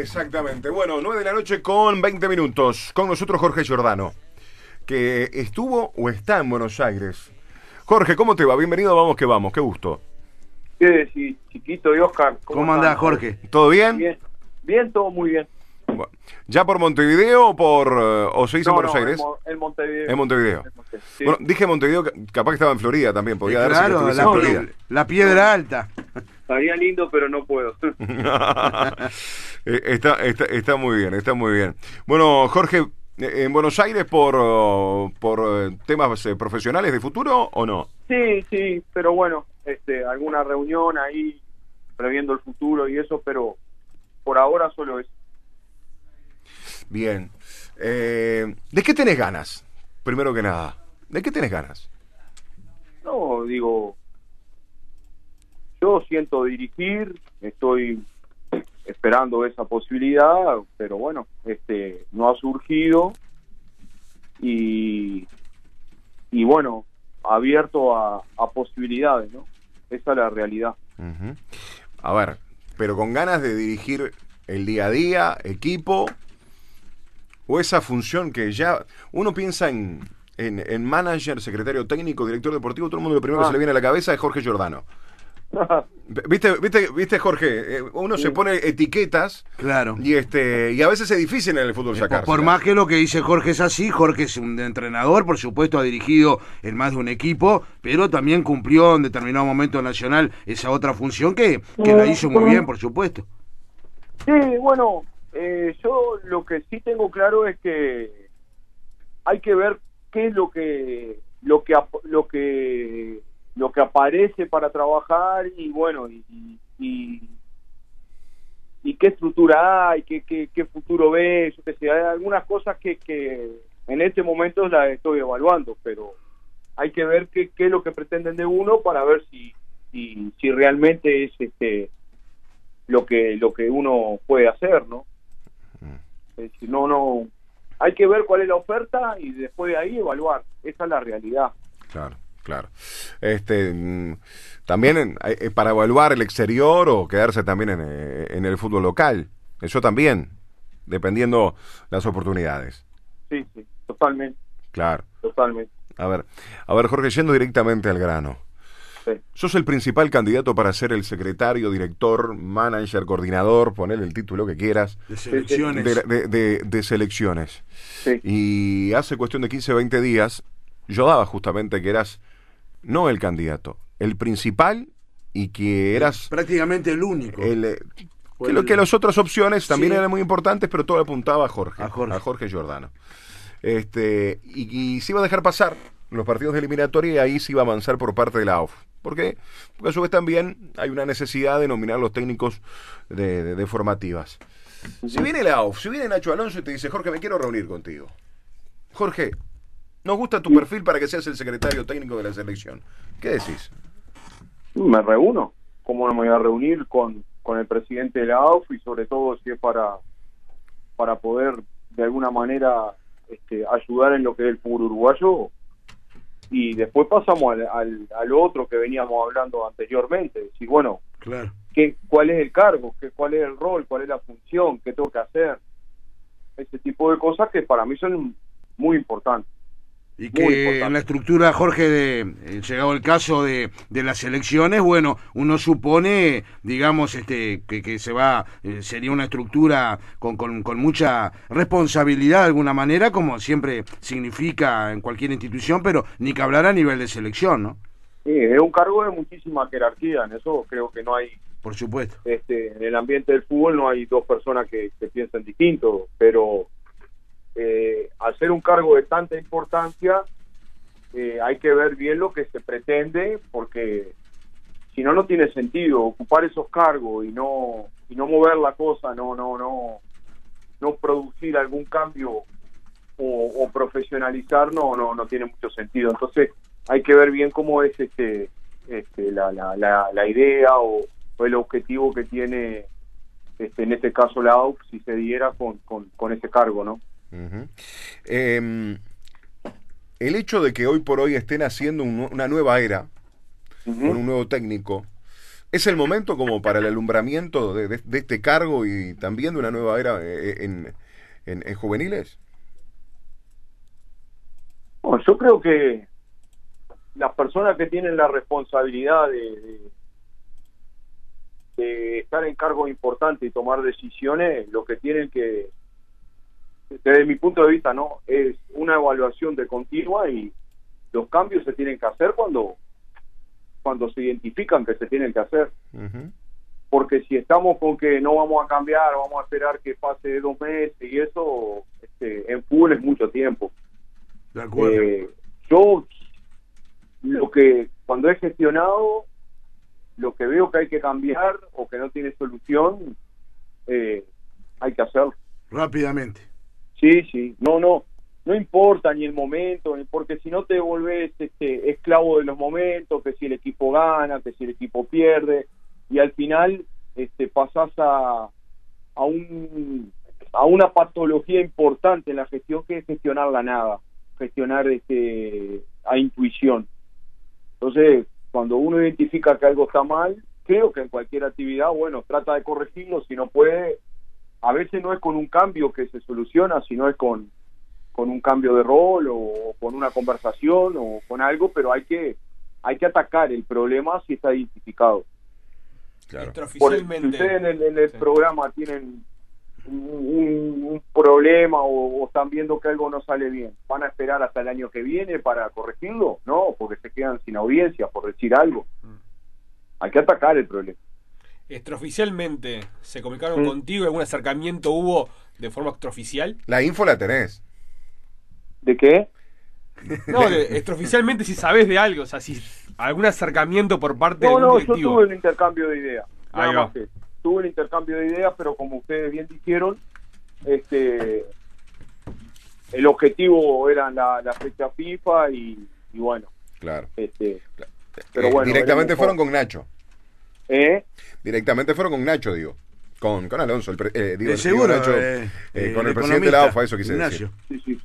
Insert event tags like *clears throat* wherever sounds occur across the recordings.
Exactamente. Bueno, 9 de la noche con 20 minutos. Con nosotros Jorge Giordano, que estuvo o está en Buenos Aires. Jorge, ¿cómo te va? Bienvenido, vamos que vamos, qué gusto. ¿Qué decís, chiquito y Oscar? ¿Cómo, están? andás, Jorge? ¿Todo bien? Bien, bien, todo muy bien. Bueno, ¿Ya por Montevideo o por eh, o se hizo en No, Buenos no, Aires? En, Mo- en Montevideo. En Montevideo. En Monte- sí. Bueno, dije Montevideo, ca- capaz que estaba en Florida también, podía darse que claro, estuviese la, en Florida. la piedra alta. Estaría lindo, pero no puedo. *laughs* *laughs* Eh, está, está, está muy bien, está muy bien. Bueno, Jorge, eh, ¿en Buenos Aires por, por eh, temas profesionales de futuro o no? sí, sí, pero bueno, este, alguna reunión ahí previendo el futuro y eso, pero por ahora solo es. Bien. Eh, ¿De qué tenés ganas? Primero que nada. ¿De qué tenés ganas? No, digo, yo siento dirigir, estoy esperando esa posibilidad, pero bueno, este, no ha surgido y, y bueno, abierto a, a posibilidades, ¿no? Esa es la realidad. Ujú. A ver, pero con ganas de dirigir el día a día, equipo, o esa función que ya uno piensa en, en, en manager, secretario técnico, director deportivo, todo el mundo lo primero que Ah. se le viene a la cabeza es Jorge Giordano. *laughs* ¿Viste, viste, viste Jorge? Eh, Uno se pone etiquetas Claro. y este y a veces es difícil en el fútbol Eh, Por, sacarse. por más que lo que dice Jorge es así, Jorge es un entrenador, por supuesto ha dirigido en más de un equipo, pero también cumplió en determinado momento nacional esa otra función que, que la hizo muy bien, por supuesto. Sí, bueno, eh, yo lo que sí tengo claro es que hay que ver qué es lo que lo que lo que lo que aparece para trabajar y bueno y, y, y- y qué estructura hay, qué, qué, qué futuro ves, qué sé, hay algunas cosas que, que en este momento las estoy evaluando, pero hay que ver qué, qué es lo que pretenden de uno para ver si, si, si realmente es este lo que lo que uno puede hacer, ¿no? Es decir, no, no, hay que ver cuál es la oferta y después de ahí evaluar. Esa es la realidad. Claro, claro. Este, mm, también en- eh, para evaluar el exterior o quedarse también en, eh, en el fútbol local. Eso también, dependiendo las oportunidades. Sí, sí, totalmente, Claro. totalmente. A ver, a ver, Jorge, yendo directamente al grano. Sí. Sos el principal candidato para ser el secretario, director, manager, coordinador, poner el título que quieras, De selecciones. de, de- de- de selecciones. Sí. Y hace cuestión de 15, 20 días, yo daba justamente que eras no el candidato, el principal y que eras Prácticamente el único. el... eh, Fue que, lo, el- que las otras opciones también Sí. eran muy importantes, pero todo apuntaba a Jorge, A Jorge. a Jorge Giordano. Este, y, y se iba a dejar pasar los partidos de eliminatoria y ahí se iba a avanzar por parte de la AUF. ¿Por qué? Porque a su vez también hay una necesidad de nominar los técnicos de, de- de formativas. Si viene la AUF, si viene Nacho Alonso y te dice, Jorge, me quiero reunir contigo. Jorge, nos gusta tu perfil para que seas el secretario técnico de la selección. ¿Qué decís? Me reúno. ¿Cómo no me voy a reunir con, con el presidente de la AUF y sobre todo si es para, para poder de alguna manera este, ayudar en lo que es el fútbol uruguayo? Y después pasamos al, al, al otro que veníamos hablando anteriormente. Decir, bueno, Claro. qué, cuál es el cargo, qué, cuál es el rol, cuál es la función, qué tengo que hacer. Ese tipo de cosas que para mí son muy importantes. Y que en la estructura, Jorge, de, eh, llegado el caso de, de las elecciones, bueno, uno supone, digamos, este, que, que se va, eh, sería una estructura con, con, con mucha responsabilidad de alguna manera, como siempre significa en cualquier institución, pero ni que hablar a nivel de selección, ¿no? Sí, es un cargo de muchísima jerarquía, en eso creo que no hay, Por supuesto. este, en el ambiente del fútbol no hay dos personas que, que piensen distinto, pero eh, al ser un cargo de tanta importancia, eh, hay que ver bien lo que se pretende, porque si no, no tiene sentido ocupar esos cargos y no y no mover la cosa, no no no no producir algún cambio o, o profesionalizar, no no no tiene mucho sentido. Entonces hay que ver bien cómo es este, este la, la, la, la idea o, o el objetivo que tiene este, en este caso la AUF si se diera con, con, con ese cargo, ¿no? Eh, el hecho de que hoy por hoy estén haciendo un- una nueva era, con un nuevo técnico, ¿Es el momento como para el alumbramiento de, de- de este cargo y también de una nueva era eh, en, en- en juveniles? Bueno, yo creo que las personas que tienen la responsabilidad de, de- de estar en cargos importantes y tomar decisiones, lo que tienen que, desde mi punto de vista, no es una evaluación de continua y los cambios se tienen que hacer cuando cuando se identifican que se tienen que hacer porque si estamos con que no vamos a cambiar, vamos a esperar que pase dos meses y eso, este, en fútbol es mucho tiempo. De acuerdo. Eh, yo, lo que cuando he gestionado, lo que veo que hay que cambiar o que no tiene solución, eh, hay que hacerlo. Rápidamente. Sí, sí, no, no, no importa ni el momento, porque si no te volvés este, esclavo de los momentos, que si el equipo gana, que si el equipo pierde, y al final este, pasás a, a, un, a una patología importante en la gestión que es gestionar la nada, gestionar este, a intuición. Entonces, cuando uno identifica que algo está mal, creo que en cualquier actividad, bueno, trata de corregirlo, si no puede, a veces no es con un cambio que se soluciona, sino es con, con un cambio de rol o con una conversación o con algo, pero hay que hay que atacar el problema si está identificado. Claro. Por, si ustedes en el, en el Sí. programa tienen un, un- un problema o, o están viendo que algo no sale bien, ¿van a esperar hasta el año que viene para corregirlo? No, porque se quedan sin audiencia, por decir algo. Mm. Hay que atacar el problema. Extraoficialmente, ¿se comunicaron Mm. contigo? ¿Algún acercamiento hubo de forma extraoficial? La info la tenés. ¿De qué? No, de- extraoficialmente si sabes de algo, o sea, si algún acercamiento por parte No, de no, yo tuve un intercambio de ideas. Ahí va. Tuve un intercambio de ideas, pero como ustedes bien dijeron, este el objetivo era la, la fecha FIFA y, y bueno, Claro. este Pero Eh, bueno, directamente fueron con Nacho. ¿Eh? Directamente fueron con Nacho, digo. Con, con Alonso, el pre- eh, digo, digo seguro. Nacho, eh, con el, el presidente de la AFA, eso quise Ignacio. decir. Sí, sí.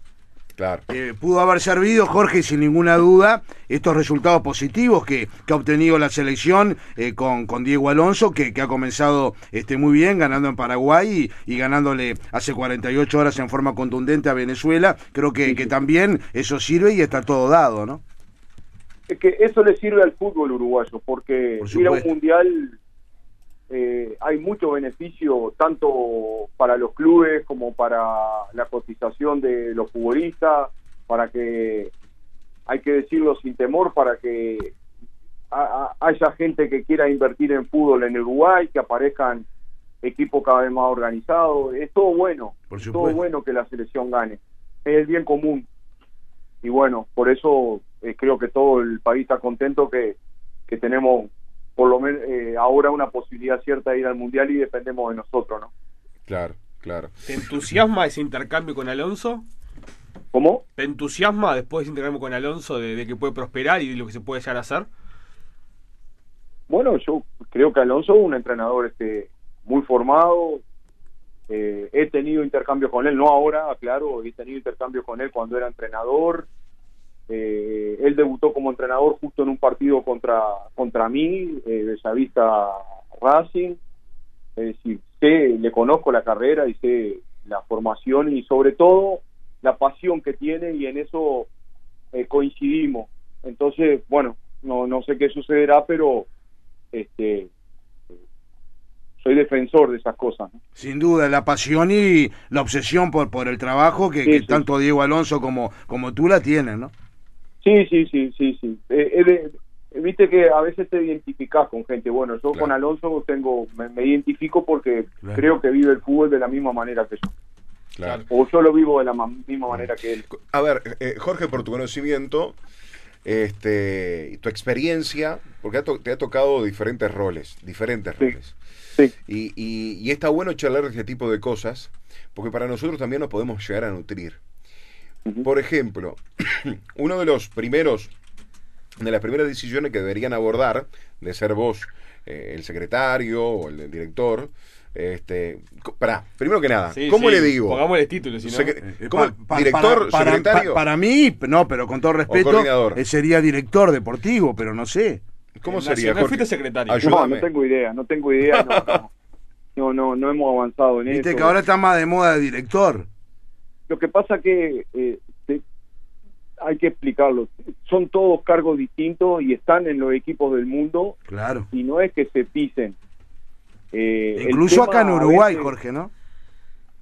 Claro. Eh, pudo haber servido, Jorge, sin ninguna duda, estos resultados positivos que, que ha obtenido la selección eh, con, con Diego Alonso, que, que ha comenzado este, muy bien, ganando en Paraguay y, y ganándole hace 48 horas en forma contundente a Venezuela. Creo que, que también eso sirve y está todo dado, ¿no? Es que eso le sirve al fútbol uruguayo, porque Por ir a un mundial eh, hay mucho beneficio tanto para los clubes como para la cotización de los futbolistas, para que, hay que decirlo sin temor, para que ha- ha- haya gente que quiera invertir en fútbol en Uruguay, que aparezcan equipos cada vez más organizados. Es todo bueno, es todo bueno que la selección gane. Es el bien común. Y bueno, por eso eh, creo que todo el país está contento que, que tenemos por lo menos eh, ahora una posibilidad cierta de ir al mundial y dependemos de nosotros, ¿no? Claro, claro. ¿Te entusiasma ese intercambio con Alonso? ¿Cómo? ¿Te entusiasma después de ese intercambio con Alonso de, de que puede prosperar y de lo que se puede llegar a hacer? Bueno, yo creo que Alonso es un entrenador este muy formado. Eh, he tenido intercambios con él, no ahora, claro, he tenido intercambios con él cuando era entrenador. Eh, él debutó como entrenador justo en un partido contra contra mí, eh, Bellavista Racing. Es decir, sé, le conozco la carrera y sé la formación y sobre todo la pasión que tiene y en eso eh, coincidimos. Entonces, bueno, no, no sé qué sucederá, pero este soy defensor de esas cosas. ¿no? Sin duda, la pasión y la obsesión por, por el trabajo que, Sí, que sí. tanto Diego Alonso como, como tú la tienen, ¿no? Sí, sí, sí, sí, sí. Eh, eh, Viste que a veces te identificás con gente. Bueno, yo Claro. con Alonso tengo, me, me identifico porque Claro. creo que vive el fútbol de la misma manera que yo. Claro. O yo lo vivo de la ma- misma manera que él. A ver, eh, Jorge, por tu conocimiento, este, tu experiencia, porque te ha tocado diferentes roles, diferentes Sí. roles. Sí, Y, y- y está bueno charlar de este tipo de cosas, porque para nosotros también nos podemos llegar a nutrir. Por ejemplo, *clears throat* uno de los primeros, de las primeras decisiones que deberían abordar, de ser vos eh, el secretario o el, director, este, pará, primero que nada, Sí, ¿cómo sí, le digo? Pongámosle título, si no. Secre- Eh, ¿cómo? pa- pa- ¿Director, para- secretario? pa- Para, mí, no, pero con todo respeto, eh, sería director deportivo, pero no sé. ¿Cómo En sería, Jorge? fuiste secretario. Ayú- No, Ayúdame. no tengo idea, no tengo idea, no, no, *laughs* no, no, no hemos avanzado en Viste eso. que ahora está más de moda de director. Lo que pasa que eh, te- hay que explicarlo. Son todos cargos distintos y están en los equipos del mundo Claro. y no es que se pisen. Eh, Incluso acá en Uruguay, veces- Jorge, ¿no?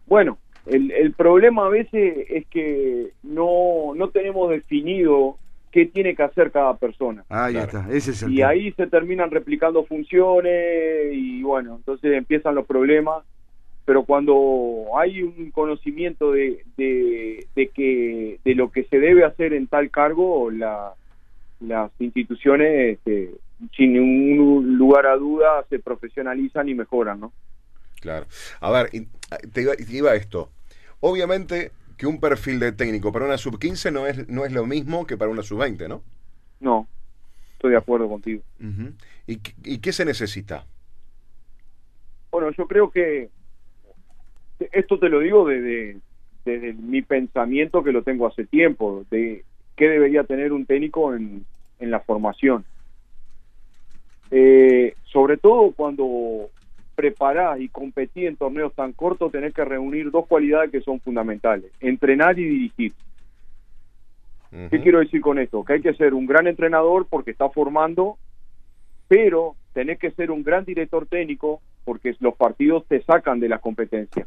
Bueno, el, el problema a veces es que no, no tenemos definido qué tiene que hacer cada persona. Ahí Claro. está, ese es el Y tema. ahí se terminan replicando funciones y bueno, entonces empiezan los problemas. Pero cuando hay un conocimiento de, de, de que de lo que se debe hacer en tal cargo, la, las instituciones, este, sin ningún lugar a duda, se profesionalizan y mejoran, ¿no? Claro. A ver, y- te iba, te iba esto. Obviamente que un perfil de técnico para una sub-15 no es, no es lo mismo que para una sub-20, ¿no? No, estoy de acuerdo contigo. Ujú. ¿Y, qué- ¿Y qué se necesita? Bueno, yo creo que esto te lo digo desde, desde mi pensamiento que lo tengo hace tiempo, de qué debería tener un técnico en, en la formación. Eh, sobre todo cuando preparás y competís en torneos tan cortos, tenés que reunir dos cualidades que son fundamentales, entrenar y dirigir. ¿Qué quiero decir con esto? Que hay que ser un gran entrenador porque está formando, pero tenés que ser un gran director técnico porque los partidos te sacan de la competencia.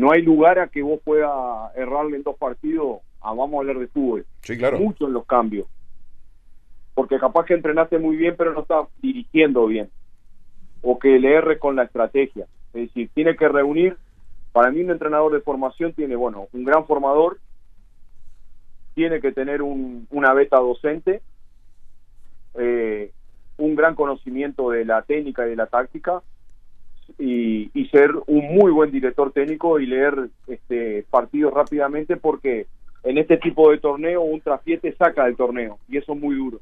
No hay lugar a que vos puedas errarle en dos partidos, a, vamos a hablar de fútbol, Sí, claro. mucho en los cambios. Porque capaz que entrenaste muy bien, pero no estás dirigiendo bien. O que le erres con la estrategia. Es decir, tiene que reunir, para mí un entrenador de formación tiene, bueno, un gran formador, tiene que tener un- una beta docente, eh, un gran conocimiento de la técnica y de la táctica, y, y ser un muy buen director técnico y leer este partidos rápidamente porque en este tipo de torneo un traspié saca del torneo y eso es muy duro.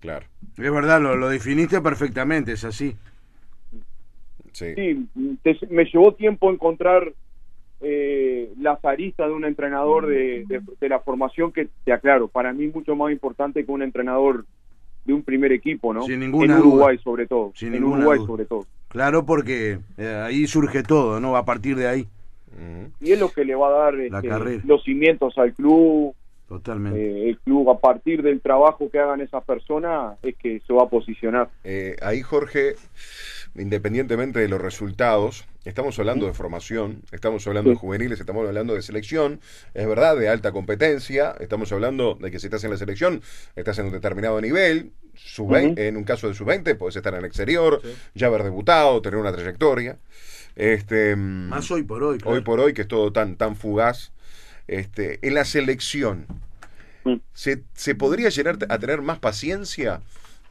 Claro. Es verdad, lo, lo definiste perfectamente, es así. Sí. Sí, te- me llevó tiempo encontrar eh, las aristas de un entrenador de, de- de la formación que, te aclaro, para mí es mucho más importante que un entrenador de un primer equipo, ¿no? Sin ninguna en Uruguay duda. sobre todo. Sin en ninguna Uruguay duda. sobre todo. Claro, porque eh, ahí surge todo, ¿no? A partir de ahí. Y es lo que le va a dar La este, carrera. los cimientos al club, totalmente. Eh, el club a partir del trabajo que hagan esas personas es que se va a posicionar. Eh, ahí, Jorge, independientemente de los resultados, estamos hablando de formación, estamos hablando de juveniles, estamos hablando de selección, es verdad, de alta competencia, estamos hablando de que si estás en la selección, estás en un determinado nivel, sub en un caso de sub-20, puedes estar en el exterior, ya haber debutado, tener una trayectoria. Este, mm, Más hoy por hoy, claro. hoy por hoy, que es todo tan, tan fugaz. Este, en la selección, Mm. ¿se, se podría llegar a tener más paciencia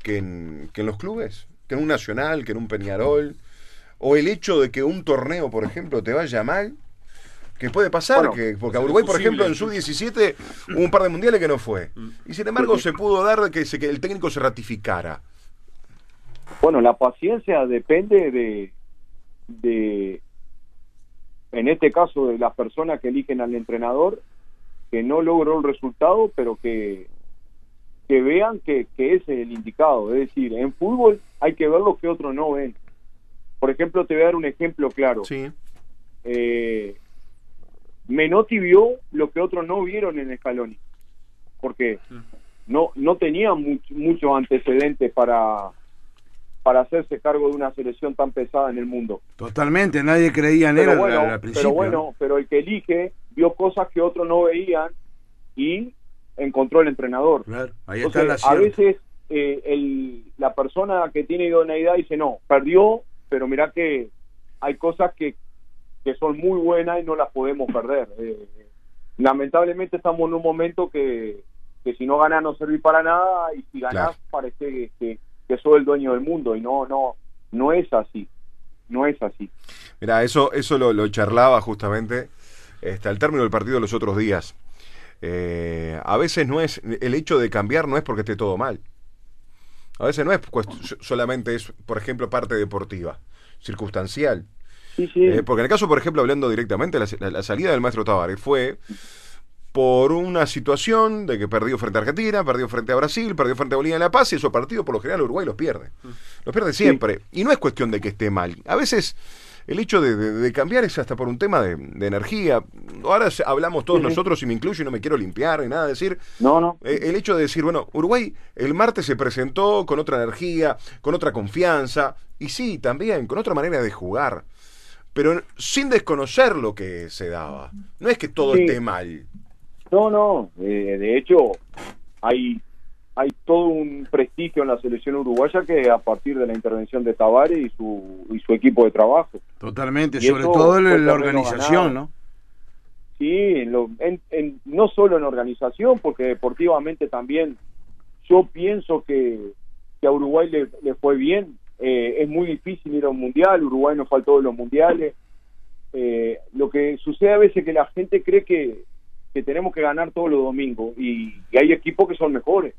que en, que en los clubes? ¿Que en un Nacional, que en un Peñarol? ¿O el hecho de que un torneo, por ejemplo, te vaya mal? Que puede pasar, Bueno, que, porque a Uruguay, por ejemplo, en posible. sub-17 hubo un par de mundiales que no fue. Y sin embargo, se pudo dar que, se- que el técnico se ratificara. Bueno, la paciencia depende de, de, en este caso, de las personas que eligen al entrenador, que no logró el resultado, pero que, que vean que, que ese es el indicado. Es decir, en fútbol hay que ver lo que otros no ven. Por ejemplo, te voy a dar un ejemplo claro. Sí. eh, Menotti vio lo que otros no vieron en Scaloni, porque no no tenía much- muchos antecedentes para para hacerse cargo de una selección tan pesada en el mundo. Totalmente, nadie creía en él Pero bueno, al, al principio. pero bueno, pero el que elige vio cosas que otros no veían y encontró el entrenador. Claro, ahí está Entonces, la a veces eh, el, la persona que tiene idoneidad dice, no, perdió, pero mirá que hay cosas que, que son muy buenas y no las podemos perder. Eh, lamentablemente estamos en un momento que, que si no ganas no servís para nada y si ganás Claro. parece que, que, sos el dueño del mundo y no, no, no es así, no es así. Mira, eso, eso lo, lo charlaba justamente este, al término del partido los otros días. Eh, a veces no es, el hecho de cambiar no es porque esté todo mal. A veces no es cuest- solamente es, por ejemplo, parte deportiva, circunstancial. Sí, sí. Eh, porque en el caso, por ejemplo, hablando directamente, la, la- la salida del maestro Tavares fue por una situación de que perdió frente a Argentina, perdió frente a Brasil, perdió frente a Bolivia en La Paz y esos partidos por lo general Uruguay los pierde. Los pierde siempre. Y no es cuestión de que esté mal. A veces el hecho de, de- de cambiar es hasta por un tema de, de energía. Ahora hablamos todos sí. nosotros y me incluyo y no me quiero limpiar ni nada. Decir, No, no. eh, el hecho de decir, bueno, Uruguay el martes se presentó con otra energía, con otra confianza y sí, también con otra manera de jugar. Pero sin desconocer lo que se daba. No es que todo Sí. esté mal. No, no. eh, de hecho, hay hay todo un prestigio en la selección uruguaya que a partir de la intervención de Tavares y su y su equipo de trabajo. Totalmente, Y sobre todo en la organización, ganado. ¿no? Sí, en lo- en- en- no solo en organización, porque deportivamente también yo pienso que, que a Uruguay le, le fue bien. Eh, es muy difícil ir a un mundial, Uruguay no faltó de los mundiales. Eh, lo que sucede a veces es que la gente cree que, que tenemos que ganar todos los domingos y, y hay equipos que son mejores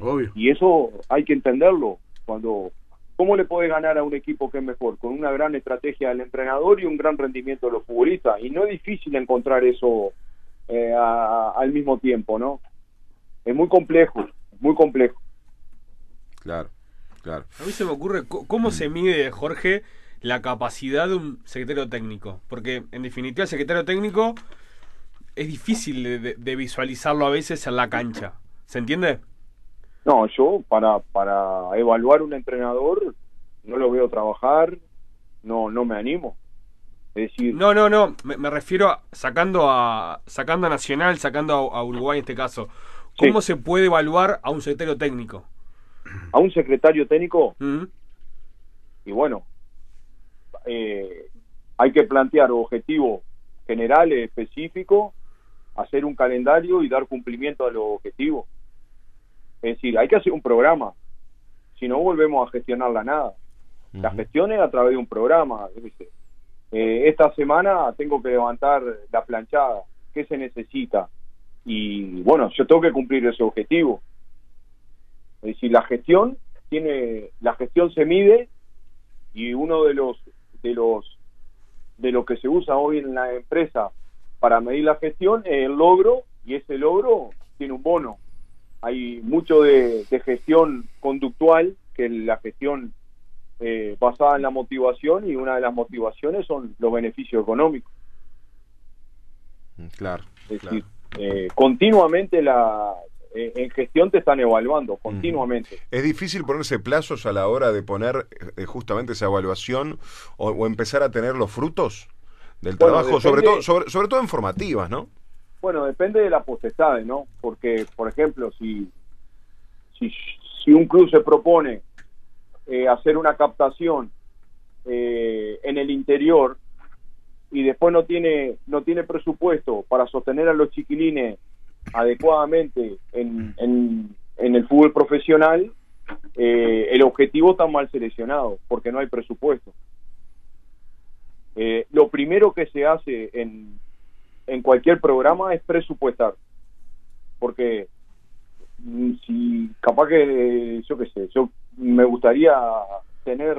Obvio. y eso hay que entenderlo. Cuando ¿Cómo le puede ganar a un equipo que es mejor? Con una gran estrategia del entrenador y un gran rendimiento de los futbolistas. Y no es difícil encontrar eso eh, a- al mismo tiempo, ¿no? Es muy complejo, muy complejo. Claro, claro. A mí se me ocurre cómo se mide, Jorge, la capacidad de un secretario técnico. Porque, en definitiva, el secretario técnico es difícil de, de- de visualizarlo a veces en la cancha. ¿Se entiende? No, yo para, para evaluar un entrenador no lo veo trabajar, no, no me animo. Es decir, No, no, no. Me, me refiero a sacando a sacando a Nacional, sacando a, a Uruguay en este caso. ¿Cómo se puede evaluar a un secretario técnico? A un secretario técnico ¿Mm? y bueno, eh, hay que plantear objetivos generales, específicos, hacer un calendario y dar cumplimiento a los objetivos. Es decir, hay que hacer un programa, si no volvemos a gestionar la nada. La gestión es a través de un programa. Eh, esta semana tengo que levantar la planchada, ¿qué se necesita? Y bueno, yo tengo que cumplir ese objetivo. Es decir, la gestión tiene, la gestión se mide y uno de los de los de lo que se usa hoy en la empresa para medir la gestión es el logro y ese logro tiene un bono. Hay mucho de, de gestión conductual que es la gestión eh, basada en la motivación y una de las motivaciones son los beneficios económicos. Claro. Es claro. decir, eh, continuamente la eh, en gestión te están evaluando, continuamente. ¿Es difícil ponerse plazos a la hora de poner eh, justamente esa evaluación o, o empezar a tener los frutos del Bueno, trabajo, sobre, todo, sobre, sobre todo en formativas, ¿no? Bueno, depende de la potestad, ¿no? Porque, por ejemplo, si, si, si un club se propone eh, hacer una captación eh, en el interior y después no tiene no tiene presupuesto para sostener a los chiquilines adecuadamente en, en, en el fútbol profesional, eh, el objetivo está mal seleccionado porque no hay presupuesto. Eh, lo primero que se hace en, en cualquier programa es presupuestar. Porque mm, si capaz que, yo qué sé, yo me gustaría tener,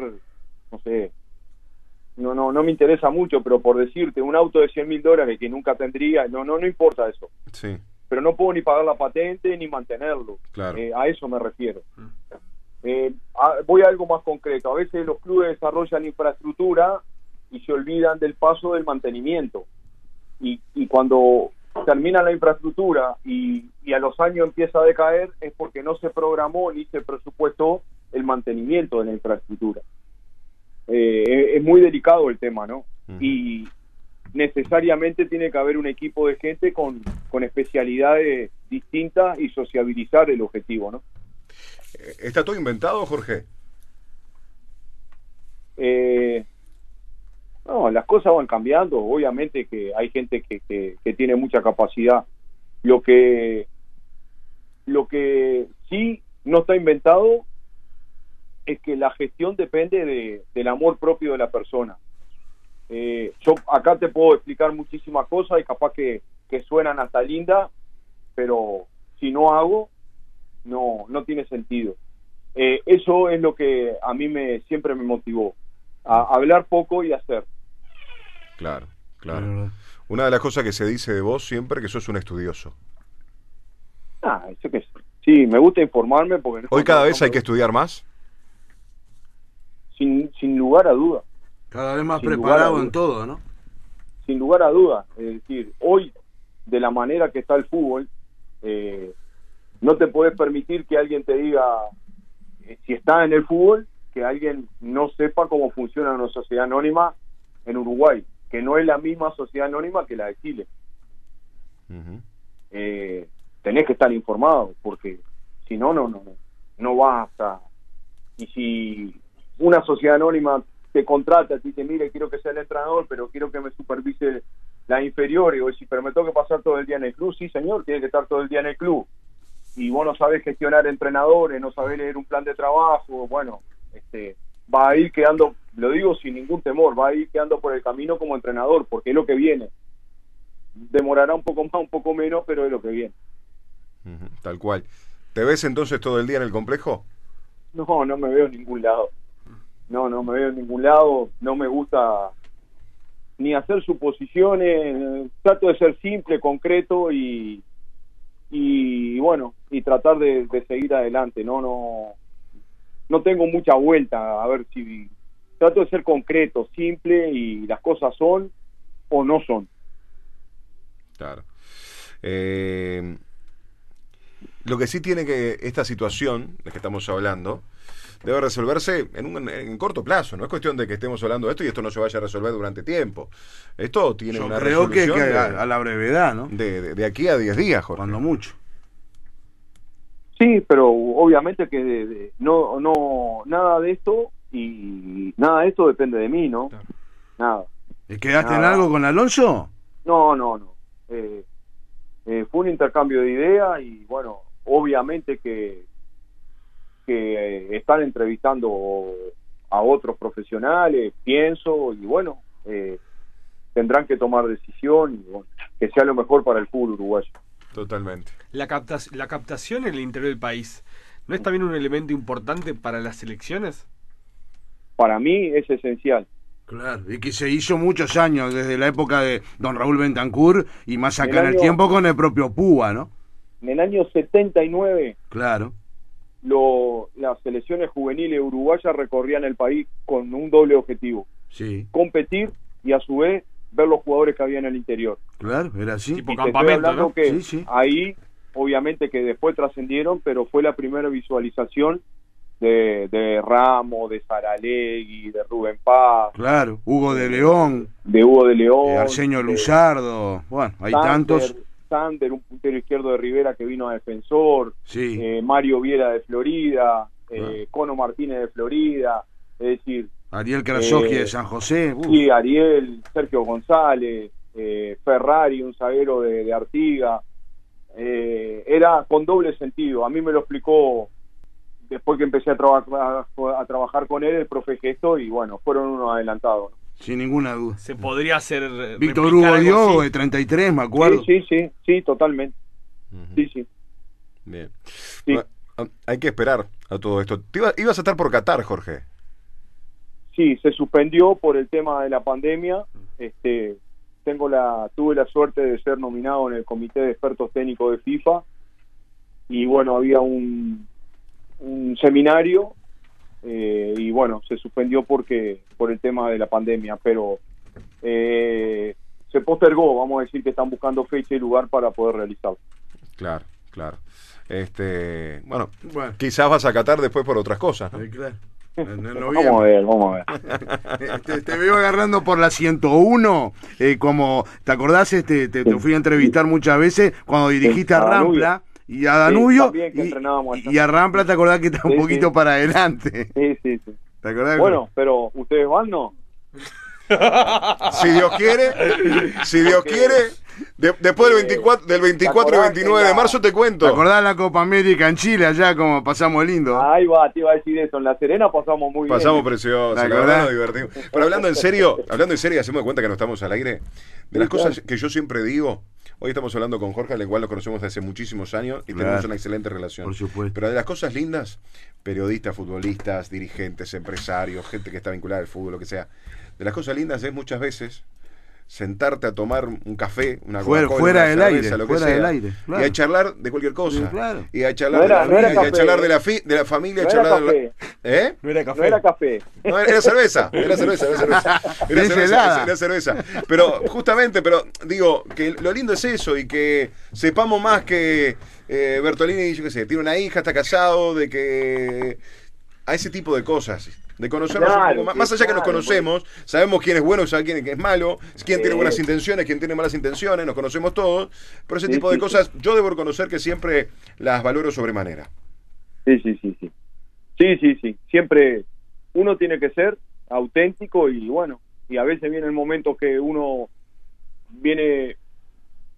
no sé, no, no, no me interesa mucho, pero por decirte, un auto de 100 mil dólares que nunca tendría, no, no, no importa eso. Sí, Pero no puedo ni pagar la patente ni mantenerlo. claro. Eh, a eso me refiero. Eh, a- voy a algo más concreto. A veces los clubes desarrollan infraestructura y se olvidan del paso del mantenimiento. Y, y cuando termina la infraestructura y, y a los años empieza a decaer es porque no se programó ni se presupuestó el mantenimiento de la infraestructura. Eh, es- es muy delicado el tema, ¿no? Ujú. Y necesariamente tiene que haber un equipo de gente con, con especialidades distintas y sociabilizar el objetivo, ¿no? Eh, ¿Está todo inventado, Jorge? Eh, no, las cosas van cambiando. Obviamente que hay gente que, que, que tiene mucha capacidad. Lo que, lo que sí no está inventado es que la gestión depende de, del amor propio de la persona. Eh, yo acá te puedo explicar muchísimas cosas y capaz que, que suenan hasta lindas, pero si no hago, no, no tiene sentido. Eh, eso es lo que a mí me siempre me motivó a hablar poco y hacer. Claro, Claro. Una de las cosas que se dice de vos siempre que sos un estudioso. Ah, eso que sí, me gusta informarme porque... Hoy cada vez hay que estudiar más. Sin, sin lugar a duda, Cada vez más preparado dudas. en todo, ¿no? sin lugar a duda. Es decir, hoy, de la manera que está el fútbol, eh, no te puedes permitir que alguien te diga, eh, si está en el fútbol, que alguien no sepa cómo funciona una sociedad anónima en Uruguay, que no es la misma sociedad anónima que la de Chile. Eh, tenés que estar informado porque si no no no no vas a y si una sociedad anónima te contrata te dice mire quiero que sea el entrenador pero quiero que me supervise la inferior y decís pero me tengo que pasar todo el día en el club sí señor tiene que estar todo el día en el club y vos no sabés gestionar entrenadores no sabés leer un plan de trabajo bueno este va a ir quedando lo digo sin ningún temor va a ir quedando por el camino como entrenador porque es lo que viene demorará un poco más, un poco menos, pero es lo que viene. Tal cual. ¿Te ves entonces todo el día en el complejo? No, no me veo en ningún lado. No, no me veo en ningún lado. No me gusta ni hacer suposiciones. Trato de ser simple, concreto y, y bueno, y tratar de, seguir adelante. No, no, no tengo mucha vuelta. A ver si trato de ser concreto, simple y las cosas son o no son. Claro. Eh, lo que sí tiene que esta situación de que estamos hablando debe resolverse en un en corto plazo. No es cuestión de que estemos hablando de esto y esto no se vaya a resolver durante tiempo. Esto tiene Yo una creo que, resolución que a, a la brevedad, ¿no? de- de- de aquí a 10 días, Jorge. Cuando mucho. Sí, pero obviamente que de- de- no, no, nada de esto y nada de esto depende de mí, ¿no? Claro. Nada. ¿Y ¿Quedaste en Nada. algo con Alonso? No, no, no. Eh, eh, fue un intercambio de ideas y bueno, obviamente que, que están entrevistando a otros profesionales, pienso, y bueno, eh, tendrán que tomar decisión y bueno, que sea lo mejor para el fútbol uruguayo. Totalmente. La, captas- la captación en el interior del país, ¿no es también un elemento importante para las elecciones? Para mí es esencial. Claro, y que se hizo muchos años, desde la época de don Raúl Bentancur y más acá El en el año- tiempo con el propio Púa, ¿no? En el año 79 Claro. Lo, las selecciones juveniles uruguayas recorrían el país con un doble objetivo, Sí, competir y a su vez ver los jugadores que había en el interior. claro, era así. Tipo Y te estoy campamento, hablando ¿no? que Sí, sí. ahí, obviamente que después trascendieron, pero fue la primera visualización de, de Ramos, de Saralegui, de Rubén Paz, Claro, Hugo de León, de Hugo de León, eh, Arsenio de Luzardo, bueno, hay tantos. Sander, un puntero izquierdo de Rivera que vino a defensor, Sí, eh, Mario Viera de Florida, eh, Cono Martínez de Florida, es decir, Ariel Krasowski eh, de San José. sí, Ariel, Sergio González, eh, Ferrari, un zaguero de, de Artiga, eh, era con doble sentido. A mí me lo explicó después que empecé a, trabajar a trabajar con él el profe Gesto y bueno, fueron unos adelantados. ¿no? Sin ninguna duda. Se podría hacer. eh, Víctor Hugo así. de 33, me acuerdo. Sí, sí, sí, sí, totalmente. Sí, sí. Bien. Sí. Bueno, ah, hay que esperar a todo esto. Te iba- ibas a estar por Qatar, Jorge. Sí, se suspendió por el tema de la pandemia. Este, tengo la, tuve la suerte de ser nominado en el comité de expertos técnicos de FIFA y bueno, había un, un seminario eh, y bueno, se suspendió porque por el tema de la pandemia, pero eh, se postergó. Vamos a decir que están buscando fecha y lugar para poder realizarlo. Claro, claro. Este, bueno, Bueno, quizás vas a Qatar después por otras cosas, ¿no? eh, claro. *laughs* Vamos a ver, vamos a ver. *laughs* Te, te veo agarrando por la 101, eh, como, ¿te acordás? Este, te, te fui a entrevistar muchas veces cuando dirigiste a. Rampla y a Danubio. y, a Rampla, ¿te acordás que estaba un poquito sí. para adelante? Sí, sí, sí. ¿Te acordás? Bueno, pero ustedes van, ¿no? Si Dios quiere, si Dios quiere, de- después del 24, del 24 y 29 de marzo te ¿Te cuento. acordás la Copa América en Chile allá como pasamos lindo? Ahí va, te iba a decir eso. En La Serena pasamos muy Pasamos bien. precioso, ¿Te la acordás? verdad nos divertimos. Pero hablando en serio, hablando en serio, hacemos de cuenta que no estamos al aire. De las cosas que yo siempre digo, hoy estamos hablando con Jorge, al cual lo conocemos desde hace muchísimos años y Claro. tenemos una excelente relación. Por supuesto. Pero de las cosas lindas, periodistas, futbolistas, dirigentes, empresarios, gente que está vinculada al fútbol, lo que sea. De las cosas lindas es muchas veces sentarte a tomar un café, una Fuera- fuera una del cerveza, aire, lo que fuera sea, del aire, claro. y a charlar de cualquier cosa. Sí, claro. Y a charlar, No era- de, la no y a café. charlar de la, fi- de la familia, No a era charlar de la- café, ¿Eh? No era no café. era café. No, era cerveza, *laughs* era cerveza, era cerveza. Era *laughs* cerveza, era cerveza. Pero justamente, pero digo, que lo lindo es eso y que sepamos más que eh, Bertolini, yo qué sé, tiene una hija, está casado, de que a ese tipo de cosas, de conocernos un poco más, más allá que nos conocemos, sabemos quién es bueno, sabemos quién es malo, quién tiene buenas intenciones, quién tiene malas intenciones, nos conocemos todos, pero ese Sí, tipo de sí, cosas yo debo reconocer que siempre las valoro sobremanera. Sí, sí, sí, sí. Sí, sí, sí. Siempre uno tiene que ser auténtico y bueno, y a veces viene el momento que uno viene,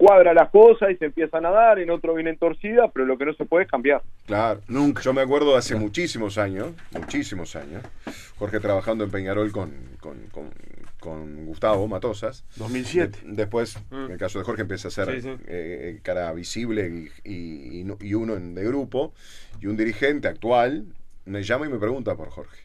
cuadra las cosas y se empiezan a dar, en otro vienen torcidas, pero lo que no se puede es cambiar. Claro, Nunca. Yo me acuerdo hace muchísimos años, muchísimos años, Jorge trabajando en Peñarol con, con, con- con Gustavo Matosas. 2007. De- después, Mm. en el caso de Jorge, empieza a ser Sí, sí. eh, cara visible y, y- y no- y uno en- de grupo. Y un dirigente actual me llama y me pregunta por Jorge.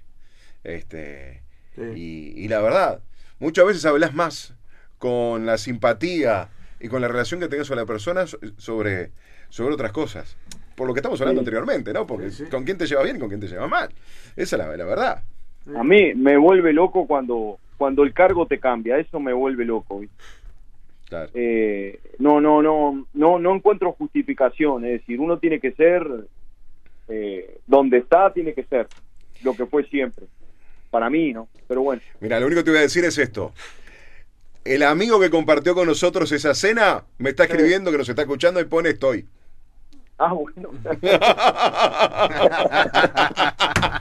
Este, Sí. y, y la verdad, muchas veces hablas más con la simpatía y con la relación que tengas con la persona so- sobre, sobre otras cosas. Por lo que estamos hablando Sí. anteriormente, ¿no? Porque Sí, sí. con quién te lleva bien y con quién te lleva mal. Esa es la, la verdad. A mí me vuelve loco cuando cuando el cargo te cambia, eso me vuelve loco. Claro. Eh, no, no, no, no, no encuentro justificación. Es decir, uno tiene que ser eh, donde está, tiene que ser lo que fue siempre. Para mí, ¿no? Pero bueno. Mira, lo único que te voy a decir es esto. El amigo que compartió con nosotros esa cena me está escribiendo que nos está escuchando y pone estoy. Ah, bueno.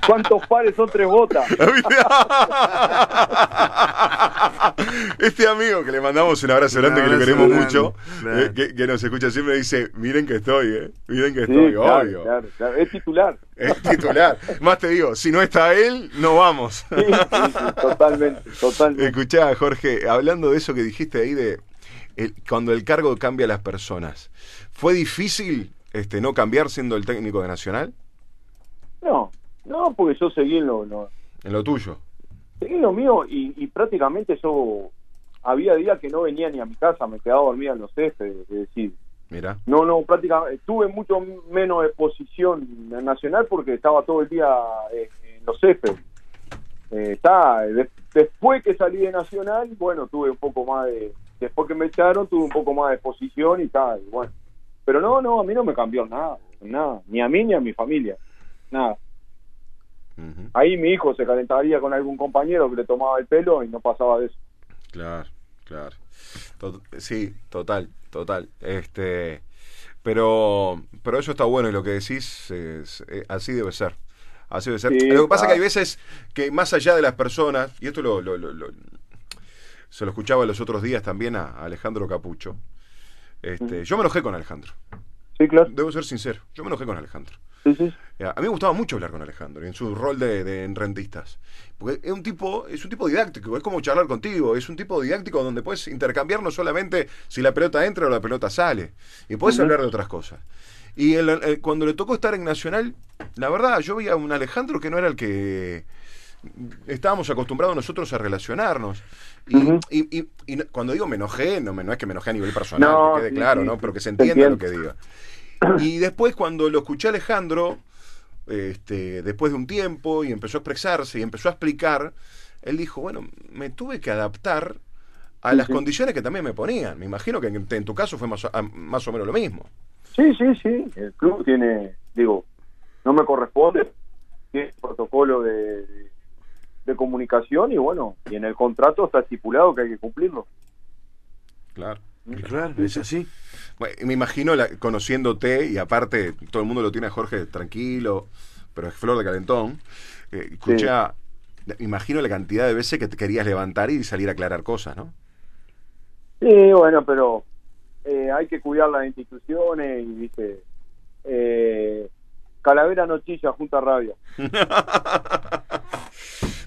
¿Cuántos pares son tres botas? Este amigo que le mandamos un abrazo grande, que lo queremos grande, mucho, claro. eh, que, que nos escucha siempre, dice, miren que estoy, eh, miren que Sí, estoy, claro, obvio. claro, claro. Es titular. Es titular. Más te digo, si no está él, no vamos. Sí, sí, sí, totalmente, totalmente. Escuchá, Jorge, hablando de eso que dijiste ahí de el- cuando el cargo cambia a las personas, ¿fue difícil este no cambiar siendo el técnico de Nacional No, no, porque yo seguí en lo, en lo tuyo? seguí en lo mío y, y prácticamente yo había días que no venía ni a mi casa, me quedaba dormida en los céspedes, es decir, Mira, No, no, prácticamente tuve mucho menos exposición nacional porque estaba todo el día eh, en los céspedes. Eh, está, de- después que salí de Nacional, bueno, tuve un poco más de, después que me echaron, tuve un poco más de exposición y tal, y bueno. Pero no, no, a mí no me cambió nada, nada, ni a mí ni a mi familia, nada. Ahí mi hijo se calentaría con algún compañero que le tomaba el pelo y no pasaba de eso. claro, claro. Sí, total, total. Este, pero, pero eso está bueno y lo que decís es, eh, así debe ser. Así debe ser. Sí, lo que pasa es que hay veces que más allá de las personas, y esto lo, lo- lo- lo- se lo escuchaba los otros días también a Alejandro Capucho. Este, Yo me enojé con Alejandro. Sí, claro. Debo ser sincero. Yo me enojé con Alejandro. Sí, sí. A mí me gustaba mucho hablar con Alejandro en su rol de, de en rentistas. Porque es un tipo, es un tipo didáctico, es como charlar contigo, es un tipo didáctico donde puedes intercambiar no solamente si la pelota entra o la pelota sale, y puedes hablar de otras cosas. Y el- el- cuando le tocó estar en Nacional, la verdad, yo veía a un Alejandro que no era el que estábamos acostumbrados nosotros a relacionarnos. Y, Ujú. y- y- y no- cuando digo me enojé, no, me, no es que me enojé a nivel personal, No, que quede claro, sí, ¿no? Pero que se entienda lo que diga. Y después cuando lo escuché a Alejandro, este, después de un tiempo, y empezó a expresarse y empezó a explicar, él dijo, bueno, me tuve que adaptar a las sí. condiciones que también me ponían. Me imagino que en, en tu caso fue más o, más o menos lo mismo. Sí, sí, sí. El club tiene, digo, no me corresponde, tiene protocolo de, de, de comunicación y bueno, y en el contrato está estipulado que hay que cumplirlo. Claro. Y Claro, es así. Bueno, me imagino, la- conociéndote, y aparte todo el mundo lo tiene a Jorge tranquilo, pero es flor de calentón, eh, escucha, me imagino la cantidad de veces que te querías levantar y salir a aclarar cosas, ¿no? Sí, bueno, pero eh, hay que cuidar las instituciones y, viste, eh, Calavera no chilla, junta rabia. *laughs*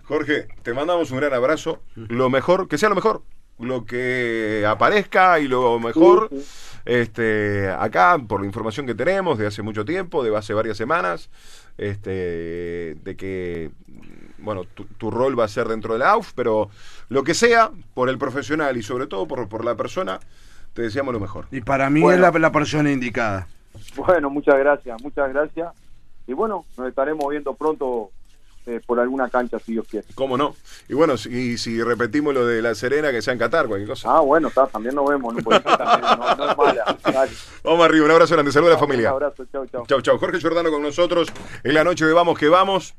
Jorge, te mandamos un gran abrazo. Lo mejor, que sea lo mejor. lo que aparezca y lo mejor. Sí, sí. Este, acá, por la información que tenemos de hace mucho tiempo, de hace varias semanas, este, de que, bueno, tu, tu rol va a ser dentro de la AUF, pero lo que sea, por el profesional y sobre todo por, por la persona, te deseamos lo mejor. Y para mí Bueno. es la, la persona indicada. Bueno, muchas gracias, muchas gracias. Y bueno, nos estaremos viendo pronto eh, por alguna cancha, si Dios quiere. ¿Cómo no? Y bueno, si, si repetimos lo de la Serena, que sea en Qatar, cualquier cosa. Ah, bueno, está, también nos vemos, no, también, no, no es mala. *laughs* Dale. Vamos arriba, un abrazo grande, saludos a la familia. Un abrazo, chao, chao. Chau, chau. Jorge Giordano con nosotros en la noche de Vamos que Vamos.